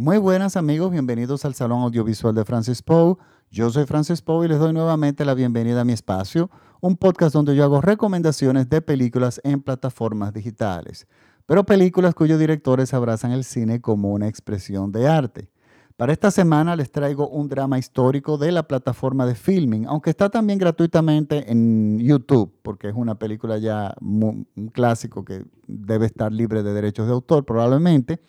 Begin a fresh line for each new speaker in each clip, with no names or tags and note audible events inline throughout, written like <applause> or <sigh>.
Muy buenas amigos, bienvenidos al Salón Audiovisual de Francis Poe. Yo soy Francis Poe y les doy nuevamente la bienvenida a mi espacio, un podcast donde yo hago recomendaciones de películas en plataformas digitales, pero películas cuyos directores abrazan el cine como una expresión de arte. Para esta semana les traigo un drama histórico de la plataforma de filming, aunque está también gratuitamente en YouTube, porque es una película ya un clásico que debe estar libre de derechos de autor probablemente.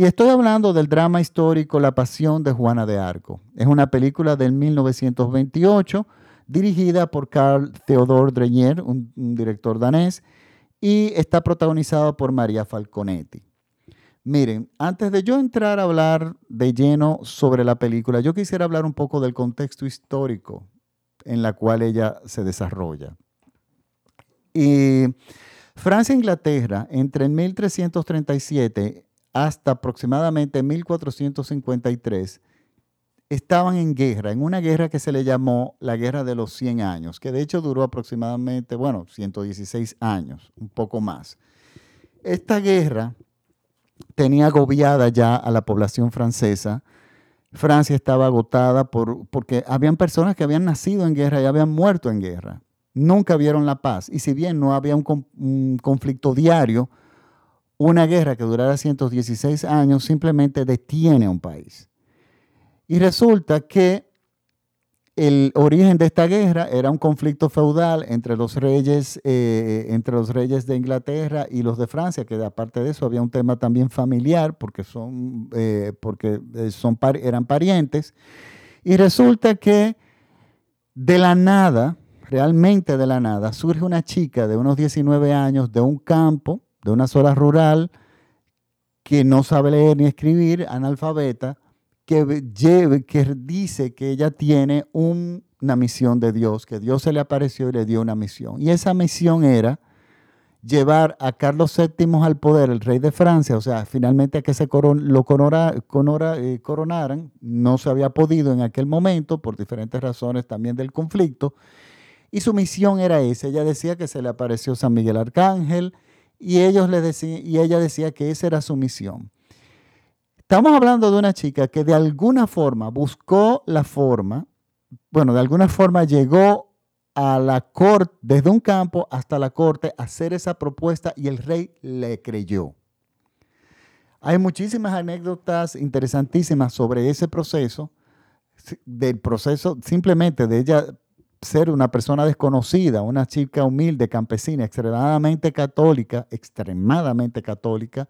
Y estoy hablando del drama histórico La Pasión de Juana de Arco. Es una película del 1928 dirigida por Carl Theodor Dreyer, un, director danés, y está protagonizado por María Falconetti. Miren, antes de yo entrar a hablar de lleno sobre la película, yo quisiera hablar un poco del contexto histórico en la cual ella se desarrolla. Y Francia e Inglaterra, entre el 1337 hasta aproximadamente 1453 estaban en guerra, en una guerra que se le llamó la Guerra de los 100 años, que de hecho duró aproximadamente, bueno, 116 años, un poco más. Esta guerra tenía agobiada ya a la población francesa. Francia estaba agotada por, porque habían personas que habían nacido en guerra y habían muerto en guerra. Nunca vieron la paz. Y si bien no había un, un conflicto diario, una guerra que durara 116 años simplemente detiene a un país. Y resulta que el origen de esta guerra era un conflicto feudal entre los reyes, eh, entre los reyes de Inglaterra y los de Francia, que aparte de eso había un tema también familiar, porque, son, eh, porque eh, son, eran parientes. Y resulta que de la nada, realmente de la nada, surge una chica de unos 19 años de un campo de una zona rural que no sabe leer ni escribir, analfabeta, que, lleve, que dice que ella tiene una misión de Dios, que Dios se le apareció y le dio una misión. Y esa misión era llevar a Carlos VII al poder, el rey de Francia, o sea, finalmente a que se lo eh, coronaran, no se había podido en aquel momento por diferentes razones también del conflicto, y su misión era esa, ella decía que se le apareció San Miguel Arcángel, y, ellos y ella decía que esa era su misión. Estamos hablando de una chica que de alguna forma buscó la forma, bueno, de alguna forma llegó a la corte, desde un campo hasta la corte, a hacer esa propuesta y el rey le creyó. Hay muchísimas anécdotas interesantísimas sobre ese proceso, del proceso simplemente de ella ser una persona desconocida, una chica humilde, campesina, extremadamente católica, extremadamente católica,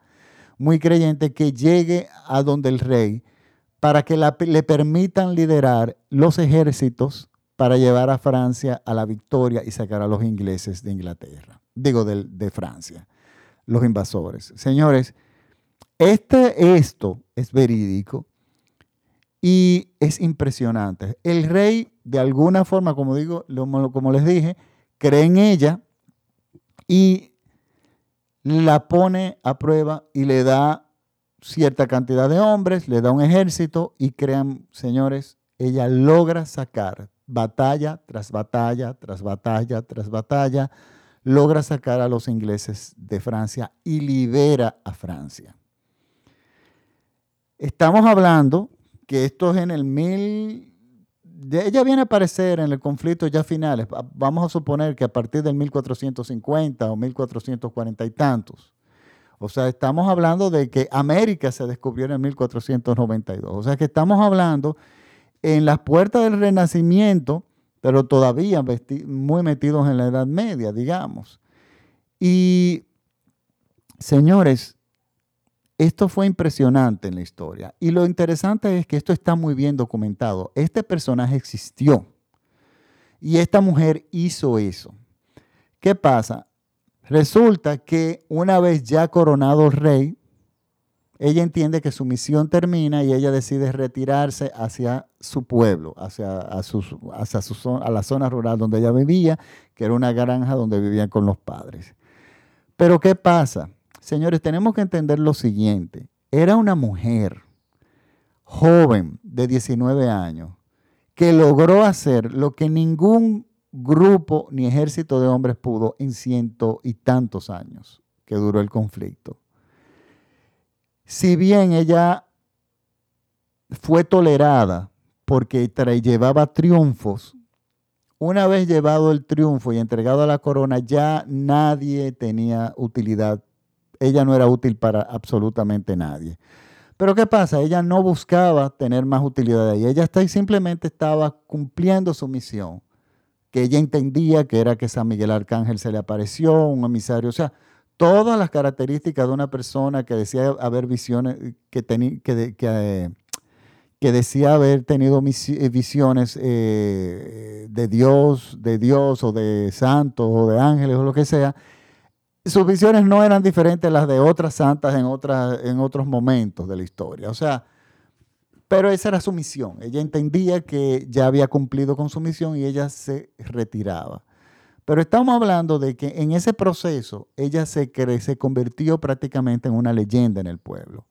muy creyente, que llegue a donde el rey para que le permitan liderar los ejércitos para llevar a Francia a la victoria y sacar a los ingleses de Inglaterra, digo de, de Francia, los invasores. Señores, este, esto es verídico y es impresionante. El rey, de alguna forma, como digo, como les dije, cree en ella y la pone a prueba y le da cierta cantidad de hombres, le da un ejército y crean, señores, ella logra sacar batalla tras batalla, tras batalla, tras batalla, logra sacar a los ingleses de Francia y libera a Francia. Estamos hablando que esto es en el mil... Ella viene a aparecer en el conflicto ya finales. Vamos a suponer que a partir del 1450 o 1440 y tantos. O sea, estamos hablando de que América se descubrió en el 1492. O sea, que estamos hablando en las puertas del Renacimiento, pero todavía muy metidos en la Edad Media, digamos. Y, señores, esto fue impresionante en la historia. Y lo interesante es que esto está muy bien documentado. Este personaje existió. Y esta mujer hizo eso. ¿Qué pasa? Resulta que una vez ya coronado rey, ella entiende que su misión termina y ella decide retirarse hacia su pueblo, hacia, hacia su, a la zona rural donde ella vivía, que era una granja donde vivían con los padres. Pero ¿qué pasa? Señores, tenemos que entender lo siguiente. Era una mujer joven de 19 años que logró hacer lo que ningún grupo ni ejército de hombres pudo en ciento y tantos años que duró el conflicto. Si bien ella fue tolerada porque llevaba triunfos. Una vez llevado el triunfo y entregado a la corona, ya nadie tenía utilidad. Ella no era útil para absolutamente nadie. Pero ¿qué pasa? Ella no buscaba tener más utilidad ahí. Ella simplemente estaba cumpliendo su misión, que ella entendía que era que San Miguel Arcángel se le apareció, un emisario. O sea, todas las características de una persona que decía haber visiones, que, que, que, que, decía haber tenido eh, visiones eh, de Dios, de Dios o de santos o de ángeles o lo que sea, sus visiones no eran diferentes a las de otras santas en, en otros momentos de la historia. O sea, pero esa era su misión. Ella entendía que ya había cumplido con su misión y ella se retiraba. Pero estamos hablando de que en ese proceso ella se, se convirtió prácticamente en una leyenda en el pueblo,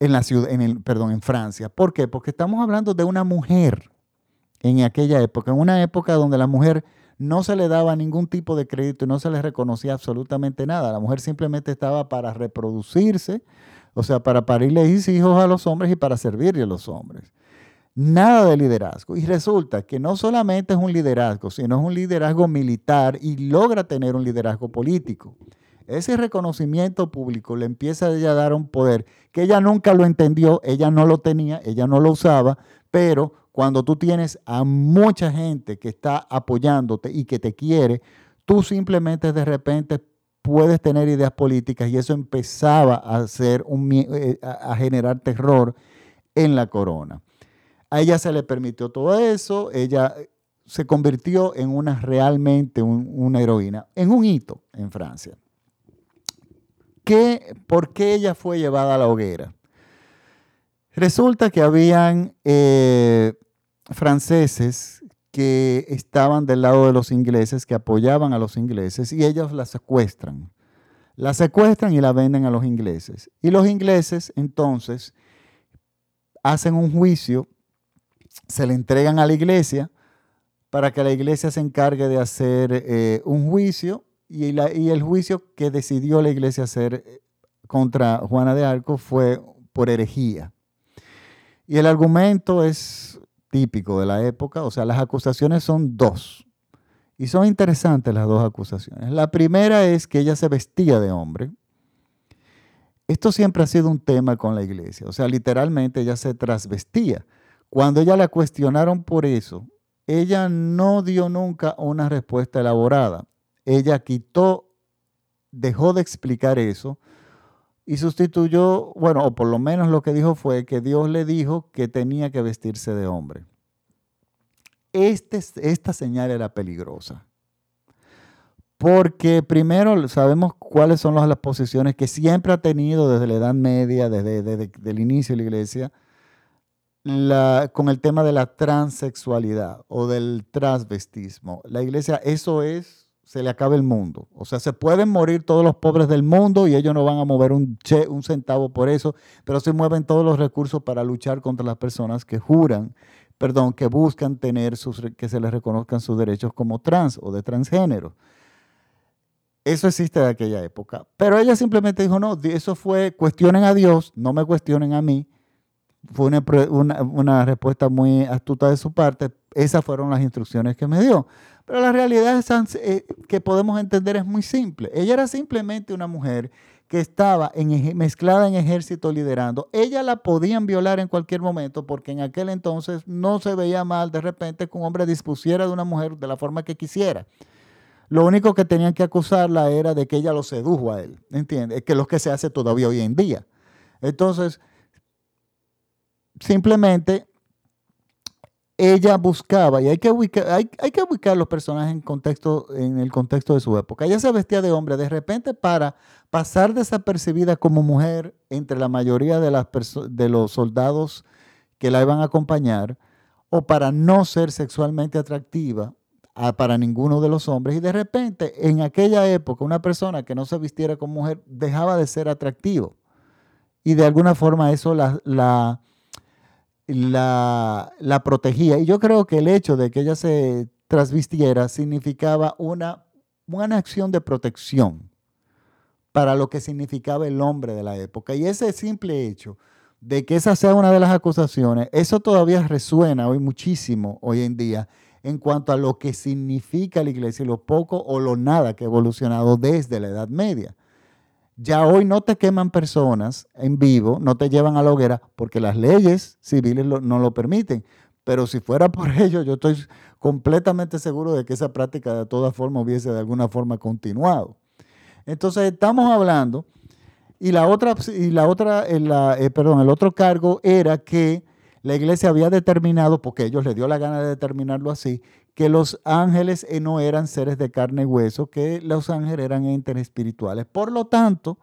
en la ciudad, en el, perdón, en Francia. ¿Por qué? Porque estamos hablando de una mujer en aquella época, en una época donde la mujer no se le daba ningún tipo de crédito y no se le reconocía absolutamente nada. La mujer simplemente estaba para reproducirse, o sea, para parirle hijos a los hombres y para servirle a los hombres. Nada de liderazgo. Y resulta que no solamente es un liderazgo, sino es un liderazgo militar y logra tener un liderazgo político. Ese reconocimiento público le empieza a dar un poder que ella nunca lo entendió, ella no lo tenía, ella no lo usaba, pero cuando tú tienes a mucha gente que está apoyándote y que te quiere, tú simplemente de repente puedes tener ideas políticas y eso empezaba a, hacer un, eh, a generar terror en la corona. A ella se le permitió todo eso, ella eh, se convirtió en una realmente una heroína, en un hito en Francia. ¿Qué, ¿Por qué ella fue llevada a la hoguera? Resulta que habían eh, franceses que estaban del lado de los ingleses, que apoyaban a los ingleses, y ellos la secuestran. La secuestran y la venden a los ingleses. Y los ingleses entonces hacen un juicio, se le entregan a la iglesia para que la iglesia se encargue de hacer eh, un juicio y, y, el juicio que decidió la iglesia hacer eh, contra Juana de Arco fue por herejía. Y el argumento es típico de la época, o sea, las acusaciones son dos. Y son interesantes las dos acusaciones. La primera es que ella se vestía de hombre. Esto siempre ha sido un tema con la iglesia, o sea, literalmente ella se trasvestía. Cuando ella la cuestionaron por eso, ella no dio nunca una respuesta elaborada. Ella quitó, dejó de explicar eso y sustituyó, bueno, o por lo menos lo que dijo fue que Dios le dijo que tenía que vestirse de hombre. Este, esta señal era peligrosa. Porque primero sabemos cuáles son las posiciones que siempre ha tenido desde la Edad Media, desde, el inicio de la iglesia, con el tema de la transexualidad o del transvestismo. La iglesia, eso es se le acaba el mundo. O sea, se pueden morir todos los pobres del mundo y ellos no van a mover un, un centavo por eso, pero se mueven todos los recursos para luchar contra las personas que juran, perdón, que buscan tener sus, que se les reconozcan sus derechos como trans o de transgénero. Eso existe de aquella época. Pero ella simplemente dijo, no, eso fue, cuestionen a Dios, no me cuestionen a mí. Fue una, una respuesta muy astuta de su parte. Esas fueron las instrucciones que me dio. Pero la realidad eh, que podemos entender es muy simple. Ella era simplemente una mujer que estaba mezclada en ejército liderando. Ella la podían violar en cualquier momento porque en aquel entonces no se veía mal de repente que un hombre dispusiera de una mujer de la forma que quisiera. Lo único que tenían que acusarla era de que ella lo sedujo a él, ¿entiendes? Que es lo que se hace todavía hoy en día. Entonces, simplemente ella buscaba, y hay que ubicar, hay, que ubicar los personajes en, contexto, en el contexto de su época. Ella se vestía de hombre de repente para pasar desapercibida como mujer entre la mayoría de, las de los soldados que la iban a acompañar, o para no ser sexualmente atractiva para ninguno de los hombres. Y de repente, en aquella época, una persona que no se vistiera como mujer dejaba de ser atractivo. Y de alguna forma eso la la, la protegía. Y yo creo que el hecho de que ella se trasvistiera significaba una, una acción de protección para lo que significaba el hombre de la época. Y ese simple hecho de que esa sea una de las acusaciones, eso todavía resuena hoy muchísimo hoy en día en cuanto a lo que significa la iglesia y lo poco o lo nada que ha evolucionado desde la Edad Media. Ya hoy no te queman personas en vivo, no te llevan a la hoguera porque las leyes civiles no lo permiten. Pero si fuera por <laughs> ello, yo estoy completamente seguro de que esa práctica de todas formas hubiese de alguna forma continuado. Entonces estamos hablando, y la otra, y la otra eh, perdón, el otro cargo era que la iglesia había determinado, porque ellos le dio la gana de determinarlo así, que los ángeles eh, no eran seres de carne y hueso, que los ángeles eran entes espirituales. Por lo tanto,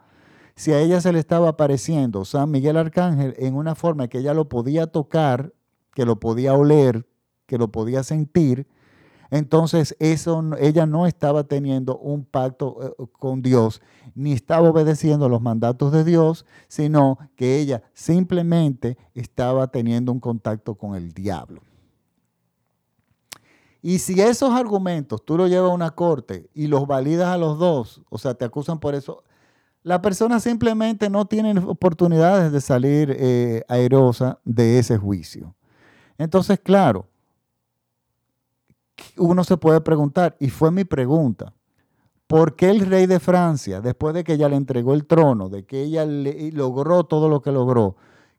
si a ella se le estaba apareciendo San Miguel Arcángel en una forma que ella lo podía tocar, que lo podía oler, que lo podía sentir, entonces eso, ella no estaba teniendo un pacto eh, con Dios, ni estaba obedeciendo los mandatos de Dios, sino que ella simplemente estaba teniendo un contacto con el diablo. Y si esos argumentos tú los llevas a una corte y los validas a los dos, o sea, te acusan por eso, la persona simplemente no tiene oportunidades de salir eh, airosa de ese juicio. Entonces, claro, uno se puede preguntar, y fue mi pregunta, ¿por qué el rey de Francia, después de que ella le entregó el trono, de que ella logró todo lo que logró,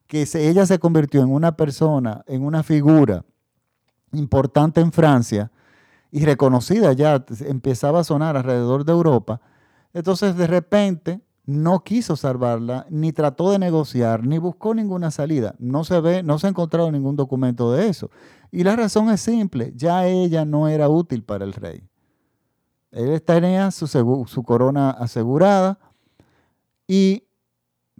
que ella se convirtió en una persona, en una figura importante en Francia y reconocida ya, empezaba a sonar alrededor de Europa, entonces de repente no quiso salvarla, ni trató de negociar, ni buscó ninguna salida. No se ve, no se ha encontrado ningún documento de eso. Y la razón es simple, ya ella no era útil para el rey. Él tenía su, su corona asegurada y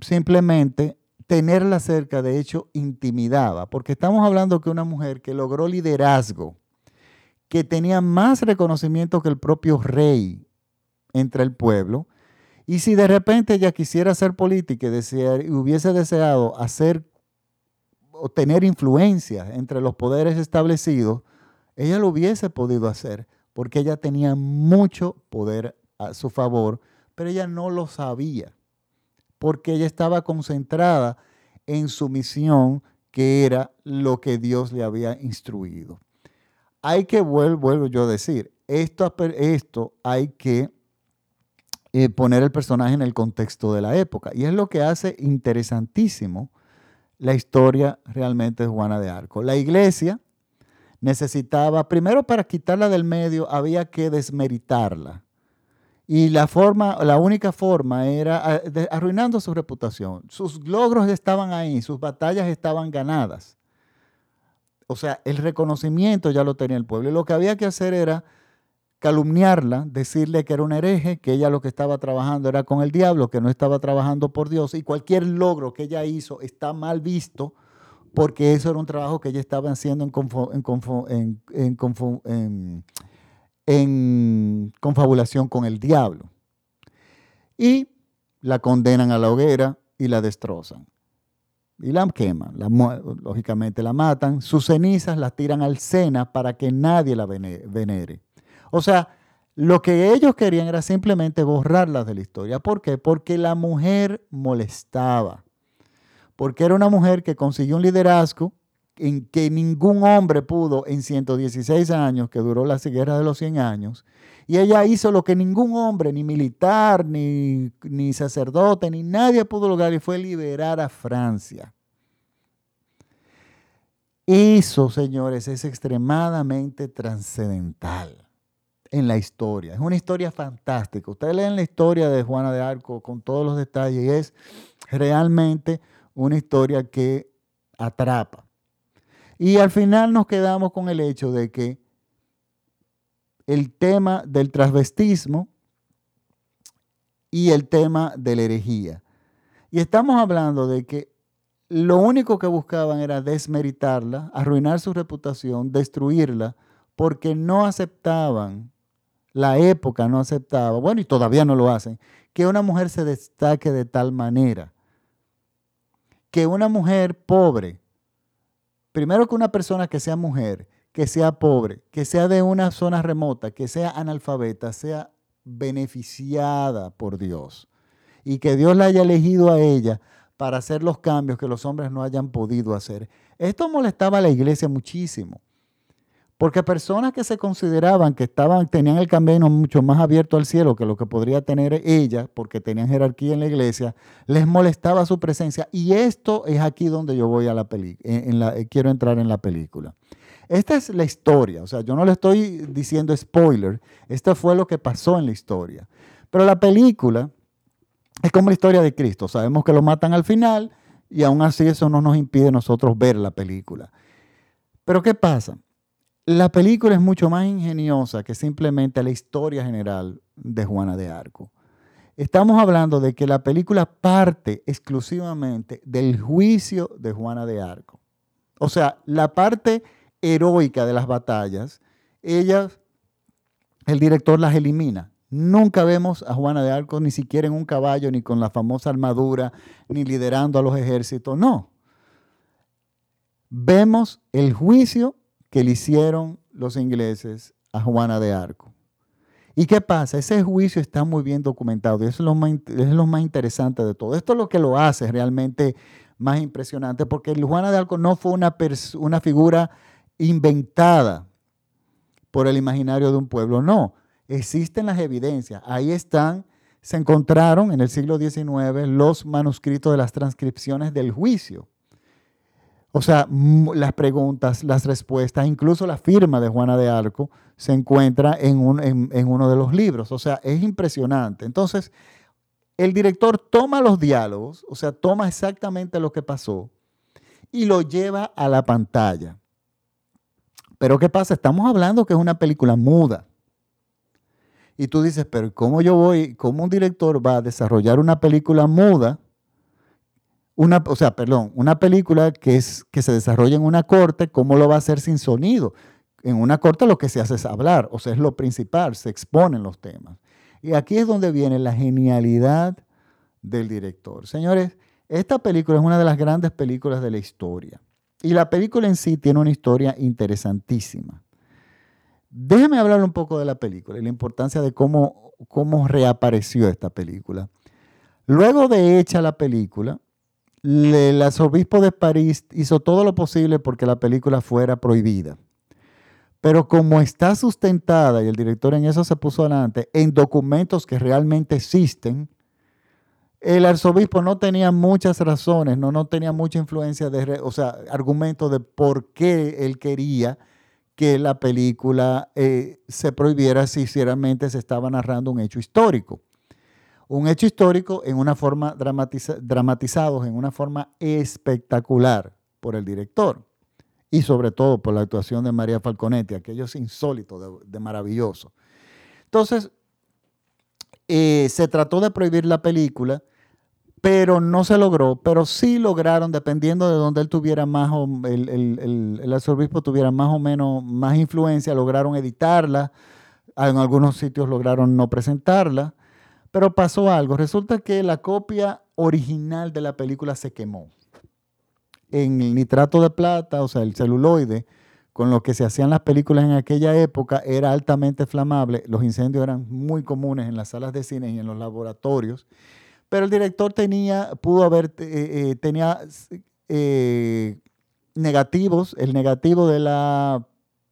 simplemente tenerla cerca, de hecho, intimidaba, porque estamos hablando de una mujer que logró liderazgo, que tenía más reconocimiento que el propio rey entre el pueblo, y si de repente ella quisiera ser política y, hubiese deseado hacer o tener influencia entre los poderes establecidos, ella lo hubiese podido hacer, porque ella tenía mucho poder a su favor, pero ella no lo sabía, porque ella estaba concentrada en su misión, que era lo que Dios le había instruido. Hay que, vuelvo, yo a decir, esto, esto hay que eh, poner el personaje en el contexto de la época. Y es lo que hace interesantísimo la historia realmente de Juana de Arco. La iglesia necesitaba, primero para quitarla del medio, había que desmeritarla. Y la forma, la única forma era arruinando su reputación. Sus logros estaban ahí, sus batallas estaban ganadas. O sea, el reconocimiento ya lo tenía el pueblo. Y lo que había que hacer era calumniarla, decirle que era un hereje, que ella lo que estaba trabajando era con el diablo, que no estaba trabajando por Dios, y cualquier logro que ella hizo está mal visto porque eso era un trabajo que ella estaba haciendo en, en, confabulación con el diablo. Y la condenan a la hoguera y la destrozan. Y la queman, lógicamente la matan, sus cenizas las tiran al Sena para que nadie la venere. O sea, lo que ellos querían era simplemente borrarlas de la historia. ¿Por qué? Porque la mujer molestaba. Porque era una mujer que consiguió un liderazgo en que ningún hombre pudo en 116 años, que duró la guerra de los 100 años. Y ella hizo lo que ningún hombre, ni militar, ni, ni sacerdote, ni nadie pudo lograr, y fue liberar a Francia. Eso, señores, es extremadamente trascendental en la historia. Es una historia fantástica. Ustedes leen la historia de Juana de Arco con todos los detalles y es realmente una historia que atrapa. Y al final nos quedamos con el hecho de que el tema del transvestismo y el tema de la herejía. Y estamos hablando de que lo único que buscaban era desmeritarla, arruinar su reputación, destruirla, porque no aceptaban la época no aceptaba, bueno, y todavía no lo hacen, que una mujer se destaque de tal manera. Que una mujer pobre, primero que una persona que sea mujer, que sea pobre, que sea de una zona remota, que sea analfabeta, sea beneficiada por Dios. Y que Dios la haya elegido a ella para hacer los cambios que los hombres no hayan podido hacer. Esto molestaba a la iglesia muchísimo. Porque personas que se consideraban que estaban, tenían el camino mucho más abierto al cielo que lo que podría tener ella, porque tenían jerarquía en la iglesia, les molestaba su presencia. Y esto es aquí donde yo voy a la película, quiero entrar en la película. Esta es la historia, o sea, yo no le estoy diciendo spoiler, esto fue lo que pasó en la historia. Pero la película es como la historia de Cristo, sabemos que lo matan al final y aún así eso no nos impide nosotros ver la película. Pero ¿qué pasa? La película es mucho más ingeniosa que simplemente la historia general de Juana de Arco. Estamos hablando de que la película parte exclusivamente del juicio de Juana de Arco. O sea, la parte heroica de las batallas, ella, el director las elimina. Nunca vemos a Juana de Arco ni siquiera en un caballo, ni con la famosa armadura, ni liderando a los ejércitos. No. Vemos el juicio que le hicieron los ingleses a Juana de Arco. ¿Y qué pasa? Ese juicio está muy bien documentado y eso es lo más, interesante de todo. Esto es lo que lo hace realmente más impresionante porque Juana de Arco no fue una figura inventada por el imaginario de un pueblo, no. Existen las evidencias. Ahí están, se encontraron en el siglo XIX los manuscritos de las transcripciones del juicio. O sea, las preguntas, las respuestas, incluso la firma de Juana de Arco se encuentra en, uno de los libros. O sea, es impresionante. Entonces, el director toma los diálogos, o sea, toma exactamente lo que pasó y lo lleva a la pantalla. Pero ¿qué pasa? Estamos hablando que es una película muda. Y tú dices, pero ¿cómo yo voy, cómo un director va a desarrollar una película muda? Una, o sea, una película que, es, que se desarrolla en una corte, ¿cómo lo va a hacer sin sonido? En una corte lo que se hace es hablar, o sea, es lo principal, se exponen los temas. Y aquí es donde viene la genialidad del director. Señores, esta película es una de las grandes películas de la historia. Y la película en sí tiene una historia interesantísima. Déjeme hablar un poco de la película y la importancia de cómo, cómo reapareció esta película. Luego de hecha la película, el arzobispo de París hizo todo lo posible porque la película fuera prohibida. Pero como está sustentada, y el director en eso se puso adelante, en documentos que realmente existen, el arzobispo no tenía muchas razones, no, no tenía mucha influencia, de, o sea, argumentos de por qué él quería que la película eh, se prohibiera si realmente se estaba narrando un hecho histórico un hecho histórico en una forma dramatizado, en una forma espectacular por el director y sobre todo por la actuación de María Falconetti, aquello es insólito, de, maravilloso. Entonces, eh, se trató de prohibir la película, pero no se logró, pero sí lograron, dependiendo de donde él tuviera más, o, el, el, el arzobispo tuviera más o menos más influencia, lograron editarla, en algunos sitios lograron no presentarla, pero pasó algo. Resulta que la copia original de la película se quemó. En el nitrato de plata, o sea, el celuloide, con lo que se hacían las películas en aquella época, era altamente flamable. Los incendios eran muy comunes en las salas de cine y en los laboratorios. Pero el director tenía, pudo haber, eh, eh, tenía eh, negativos, el negativo de la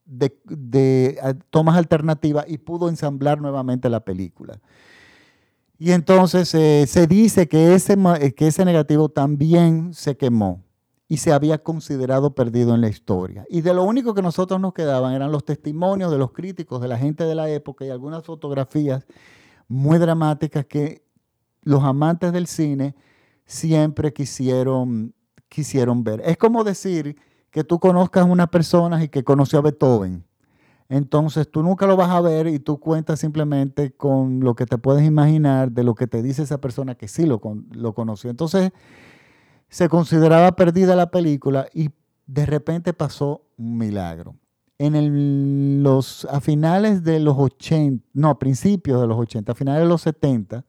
de, de tomas alternativas y pudo ensamblar nuevamente la película. Y entonces eh, se dice que ese, eh, que ese negativo también se quemó y se había considerado perdido en la historia. Y de lo único que nosotros nos quedaban eran los testimonios de los críticos, de la gente de la época y algunas fotografías muy dramáticas que los amantes del cine siempre quisieron, quisieron ver. Es como decir que tú conozcas a una persona y que conoció a Beethoven entonces tú nunca lo vas a ver y tú cuentas simplemente con lo que te puedes imaginar de lo que te dice esa persona que sí lo, lo conoció. Entonces se consideraba perdida la película y de repente pasó un milagro. En los, a finales de los 80, no, a principios de los 80, a finales de los 70,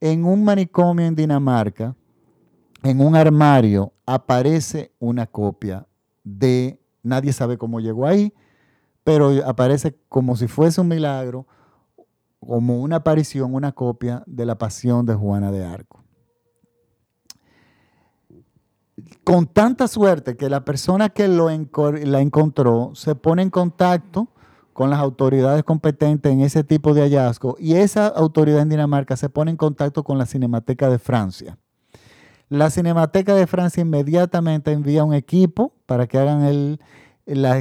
en un manicomio en Dinamarca, en un armario, aparece una copia de, nadie sabe cómo llegó ahí, pero aparece como si fuese un milagro, como una aparición, una copia de la pasión de Juana de Arco. con tanta suerte que la persona que la encontró se pone en contacto con las autoridades competentes en ese tipo de hallazgo y esa autoridad en Dinamarca se pone en contacto con la Cinemateca de Francia. La Cinemateca de Francia inmediatamente envía un equipo para que hagan el,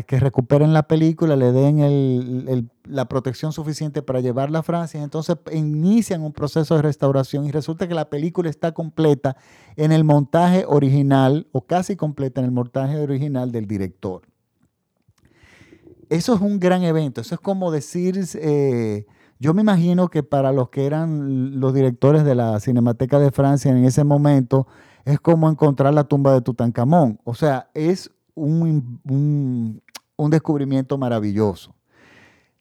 que recuperen la película, le den la protección suficiente para llevarla a Francia. Entonces inician un proceso de restauración y resulta que la película está completa en el montaje original o casi completa en el montaje original del director. Eso es un gran evento. Eso es como decir, eh, yo me imagino que para los que eran los directores de la Cinemateca de Francia en ese momento, es como encontrar la tumba de Tutankamón. O sea, es un, descubrimiento maravilloso.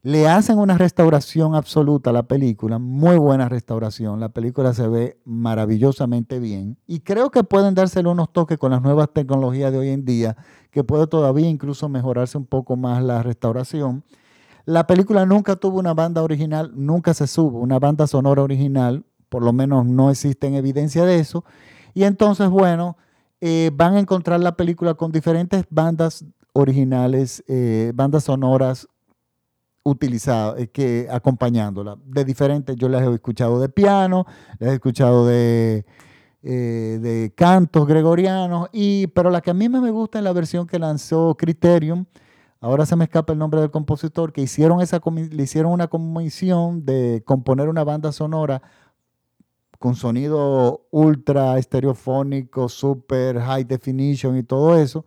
Le hacen una restauración absoluta a la película, muy buena restauración. La película se ve maravillosamente bien y creo que pueden dárselo unos toques con las nuevas tecnologías de hoy en día, que puede todavía incluso mejorarse un poco más la restauración. La película nunca tuvo una banda original, nunca se subo una banda sonora original, por lo menos no existe evidencia de eso. Y entonces, bueno, eh, van a encontrar la película con diferentes bandas originales, eh, bandas sonoras utilizadas, eh, que acompañándola, de diferentes, yo las he escuchado de piano, las he escuchado de, de cantos gregorianos, y, pero la que a mí me gusta es la versión que lanzó Criterion, ahora se me escapa el nombre del compositor, que hicieron esa, le hicieron una comisión de componer una banda sonora con sonido ultra estereofónico, super high definition y todo eso.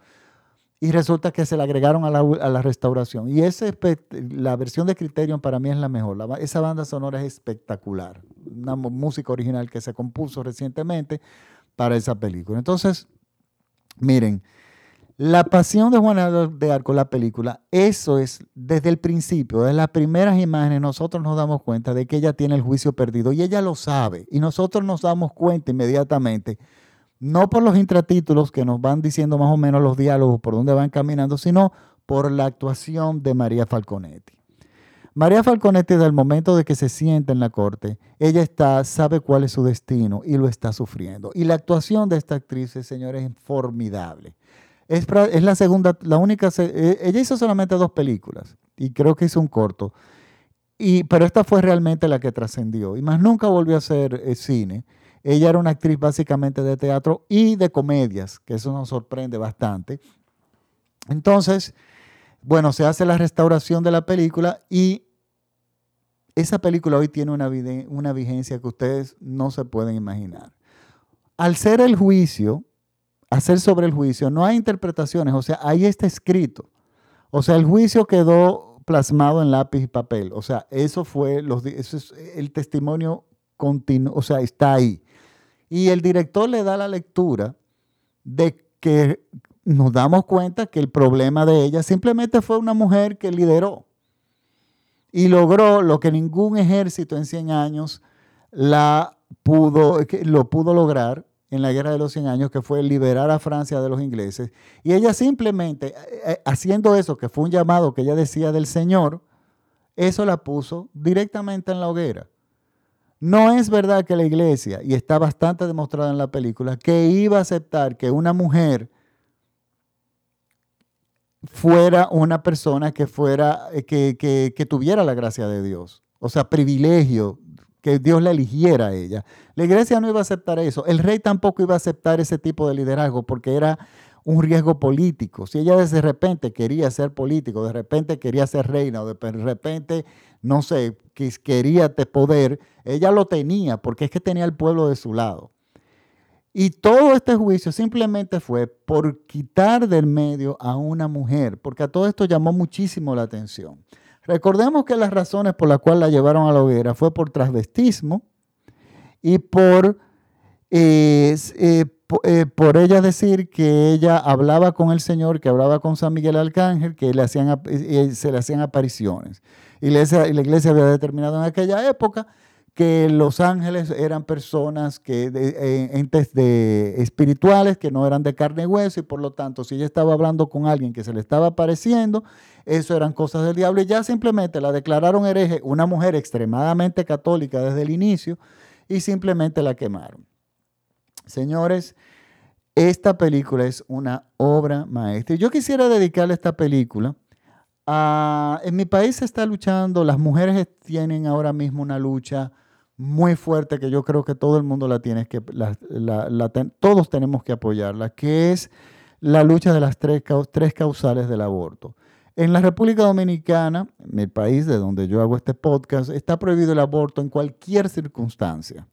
Y resulta que se le agregaron a la, restauración. Y ese, la versión de Criterion para mí es la mejor. esa banda sonora es espectacular. Una música original que se compuso recientemente para esa película. Entonces, miren, la pasión de Juana de Arco, la película, eso es desde el principio, desde las primeras imágenes, nosotros nos damos cuenta de que ella tiene el juicio perdido y ella lo sabe. Y nosotros nos damos cuenta inmediatamente, no por los intratítulos que nos van diciendo más o menos los diálogos por dónde van caminando, sino por la actuación de María Falconetti. María Falconetti, desde el momento de que se sienta en la corte, ella está, sabe cuál es su destino y lo está sufriendo. Y la actuación de esta actriz, señores, es formidable. Es, la segunda, la única, e, ella hizo solamente dos películas y creo que hizo un corto. Y, pero esta fue realmente la que trascendió. Y más nunca volvió a hacer eh, cine. Ella era una actriz básicamente de teatro y de comedias, que eso nos sorprende bastante. Entonces, bueno, se hace la restauración de la película y esa película hoy tiene una, una vigencia que ustedes no se pueden imaginar. Al ser el juicio, hacer sobre el juicio, no hay interpretaciones, o sea, ahí está escrito. O sea, el juicio quedó plasmado en lápiz y papel. O sea, eso fue los, es el testimonio continuo, o sea, está ahí. Y el director le da la lectura de que nos damos cuenta que el problema de ella simplemente fue una mujer que lideró y logró lo que ningún ejército en 100 años la pudo, lo pudo lograr, en la Guerra de los 100 Años, que fue liberar a Francia de los ingleses. Y ella simplemente, eh, eh, haciendo eso, que fue un llamado que ella decía del Señor, eso la puso directamente en la hoguera. No es verdad que la iglesia, y está bastante demostrado en la película, que iba a aceptar que una mujer fuera una persona que fuera, eh, que, que tuviera la gracia de Dios. O sea, privilegio que Dios la eligiera a ella. La iglesia no iba a aceptar eso. El rey tampoco iba a aceptar ese tipo de liderazgo porque era un riesgo político. Si ella de repente quería ser político, de repente quería ser reina o de repente, no sé, quería poder, ella lo tenía porque es que tenía el pueblo de su lado. Y todo este juicio simplemente fue por quitar del medio a una mujer, porque a todo esto llamó muchísimo la atención. Recordemos que las razones por las cuales la llevaron a la hoguera fue por transvestismo y por, eh, eh, por ella decir que ella hablaba con el Señor, que hablaba con San Miguel Arcángel, que le hacían, eh, se le hacían apariciones. Y la iglesia había determinado en aquella época que los ángeles eran personas que de, entes de, espirituales que no eran de carne y hueso y por lo tanto si ella estaba hablando con alguien que se le estaba apareciendo, eso eran cosas del diablo y ya simplemente la declararon hereje, una mujer extremadamente católica desde el inicio y simplemente la quemaron. Señores, esta película es una obra maestra. Yo quisiera dedicarle esta película a... En mi país se está luchando, las mujeres tienen ahora mismo una lucha muy fuerte que yo creo que todo el mundo la tiene, que todos tenemos que apoyarla, que es la lucha de las tres, tres causales del aborto. En la República Dominicana, mi país de donde yo hago este podcast, está prohibido el aborto en cualquier circunstancia.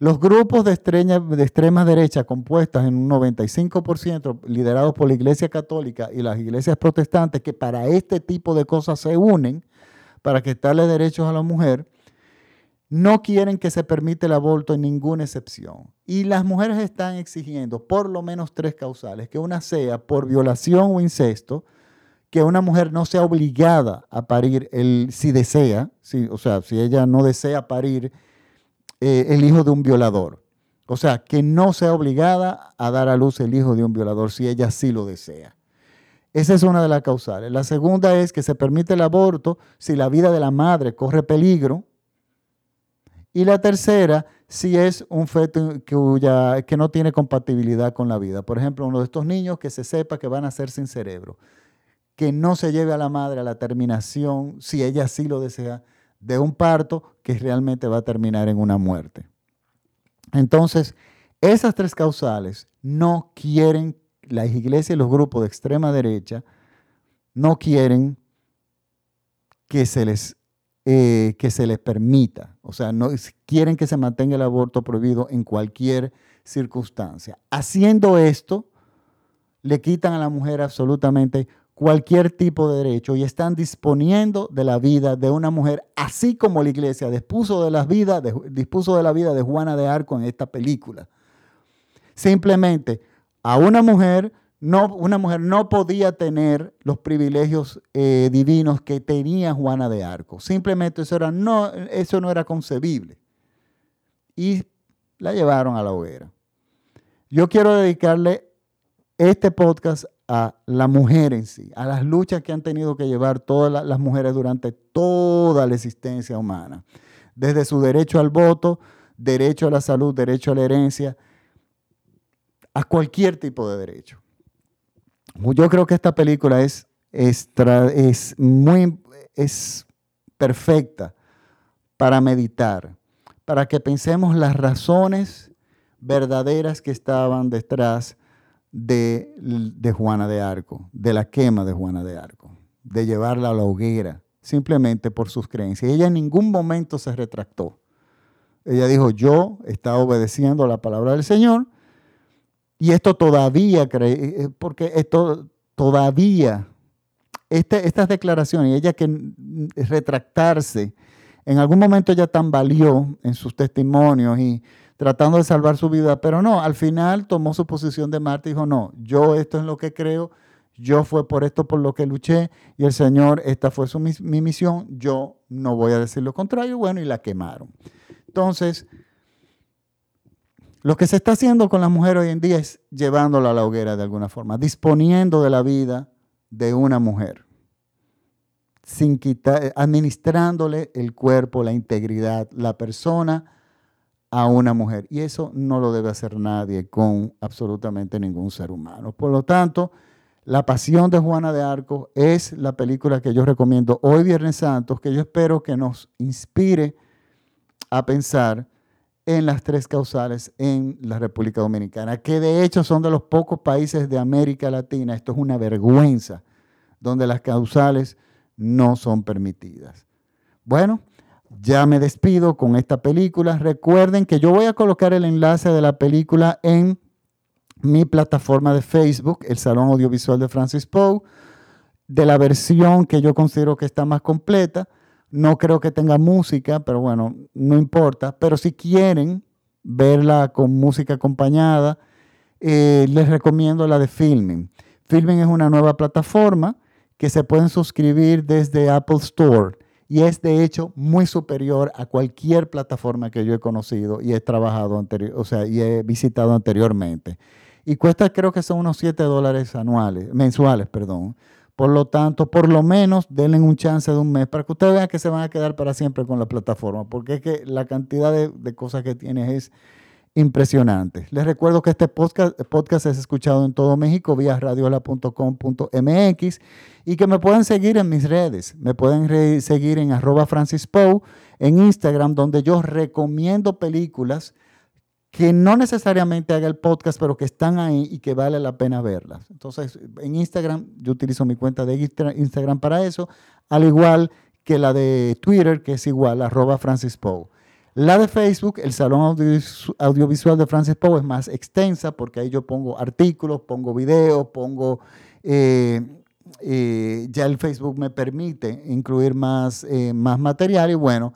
Los grupos de, de extrema derecha compuestas en un 95% liderados por la Iglesia Católica y las iglesias protestantes que para este tipo de cosas se unen para quitarle derechos a la mujer, no quieren que se permita el aborto en ninguna excepción. Y las mujeres están exigiendo por lo menos tres causales, que una sea por violación o incesto, que una mujer no sea obligada a parir el, si desea, si, o sea, si ella no desea parir eh, el hijo de un violador. O sea, que no sea obligada a dar a luz el hijo de un violador si ella sí lo desea. Esa es una de las causales. La segunda es que se permite el aborto si la vida de la madre corre peligro. Y la tercera, si es un feto que, que no tiene compatibilidad con la vida. Por ejemplo, uno de estos niños que se sepa que van a ser sin cerebro. Que no se lleve a la madre a la terminación, si ella sí lo desea, de un parto que realmente va a terminar en una muerte. Entonces, esas tres causales no quieren, las iglesias y los grupos de extrema derecha no quieren que se les, eh, que se les permita, o sea, no quieren que se mantenga el aborto prohibido en cualquier circunstancia. Haciendo esto, le quitan a la mujer absolutamente cualquier tipo de derecho y están disponiendo de la vida de una mujer, así como la iglesia dispuso de, la vida de, dispuso de la vida de Juana de Arco en esta película. Simplemente a una mujer no, una mujer no podía tener los privilegios eh, divinos que tenía Juana de Arco. Simplemente eso, era, no, eso no era concebible. Y la llevaron a la hoguera. Yo quiero dedicarle este podcast a la mujer en sí, a las luchas que han tenido que llevar todas las mujeres durante toda la existencia humana, desde su derecho al voto, derecho a la salud, derecho a la herencia, a cualquier tipo de derecho. Yo creo que esta película es, es muy es perfecta para meditar, para que pensemos las razones verdaderas que estaban detrás de, Juana de Arco, de la quema de Juana de Arco, de llevarla a la hoguera, simplemente por sus creencias. Ella en ningún momento se retractó. Ella dijo, yo estaba obedeciendo la palabra del Señor y esto todavía, eh, porque esto todavía, este, estas declaraciones, ella que retractarse, en algún momento ella tambaleó en sus testimonios y tratando de salvar su vida, pero no, al final tomó su posición de Marte y dijo, no, yo esto es lo que creo, yo fue por esto por lo que luché y el Señor, esta fue su, mi, misión, yo no voy a decir lo contrario, bueno, y la quemaron. Entonces, lo que se está haciendo con la mujer hoy en día es llevándola a la hoguera de alguna forma, disponiendo de la vida de una mujer, sin quitar, administrándole el cuerpo, la integridad, la persona, a una mujer. Y eso no lo debe hacer nadie con absolutamente ningún ser humano. Por lo tanto, La Pasión de Juana de Arco es la película que yo recomiendo hoy Viernes Santo, que yo espero que nos inspire a pensar en las tres causales en la República Dominicana, que de hecho son de los pocos países de América Latina, esto es una vergüenza, donde las causales no son permitidas. Bueno, ya me despido con esta película. Recuerden que yo voy a colocar el enlace de la película en mi plataforma de Facebook, el Salón Audiovisual de Francis Poe, de la versión que yo considero que está más completa. No creo que tenga música, pero bueno, no importa. Pero si quieren verla con música acompañada, eh, les recomiendo la de Filming. Filming es una nueva plataforma que se pueden suscribir desde Apple Store y es de hecho muy superior a cualquier plataforma que yo he conocido y he trabajado anterior, o sea, y he visitado anteriormente. Y cuesta creo que son unos 7 dólares anuales, mensuales, perdón. Por lo tanto, por lo menos denle un chance de un mes para que ustedes vean que se van a quedar para siempre con la plataforma, porque es que la cantidad de, de cosas que tiene es impresionantes. Les recuerdo que este podcast, podcast es escuchado en todo México vía radiola.com.mx y que me pueden seguir en mis redes. Me pueden seguir en arroba Francis en Instagram, donde yo recomiendo películas que no necesariamente haga el podcast, pero que están ahí y que vale la pena verlas. Entonces, en Instagram, yo utilizo mi cuenta de Instagram para eso, al igual que la de Twitter, que es igual, arroba. La de Facebook, el Salón Audiovisual de Francis Poe, es más extensa porque ahí yo pongo artículos, pongo videos, pongo... Eh, eh, ya el Facebook me permite incluir más, eh, más material y bueno,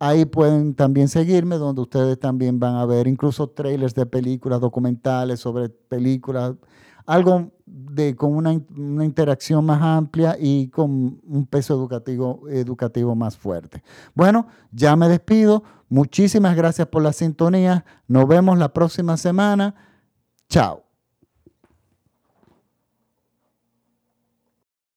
Ahí pueden también seguirme, donde ustedes también van a ver incluso trailers de películas, documentales sobre películas, algo de, con una, interacción más amplia y con un peso educativo, educativo más fuerte. Bueno, ya me despido. Muchísimas gracias por la sintonía. Nos vemos la próxima semana. Chao.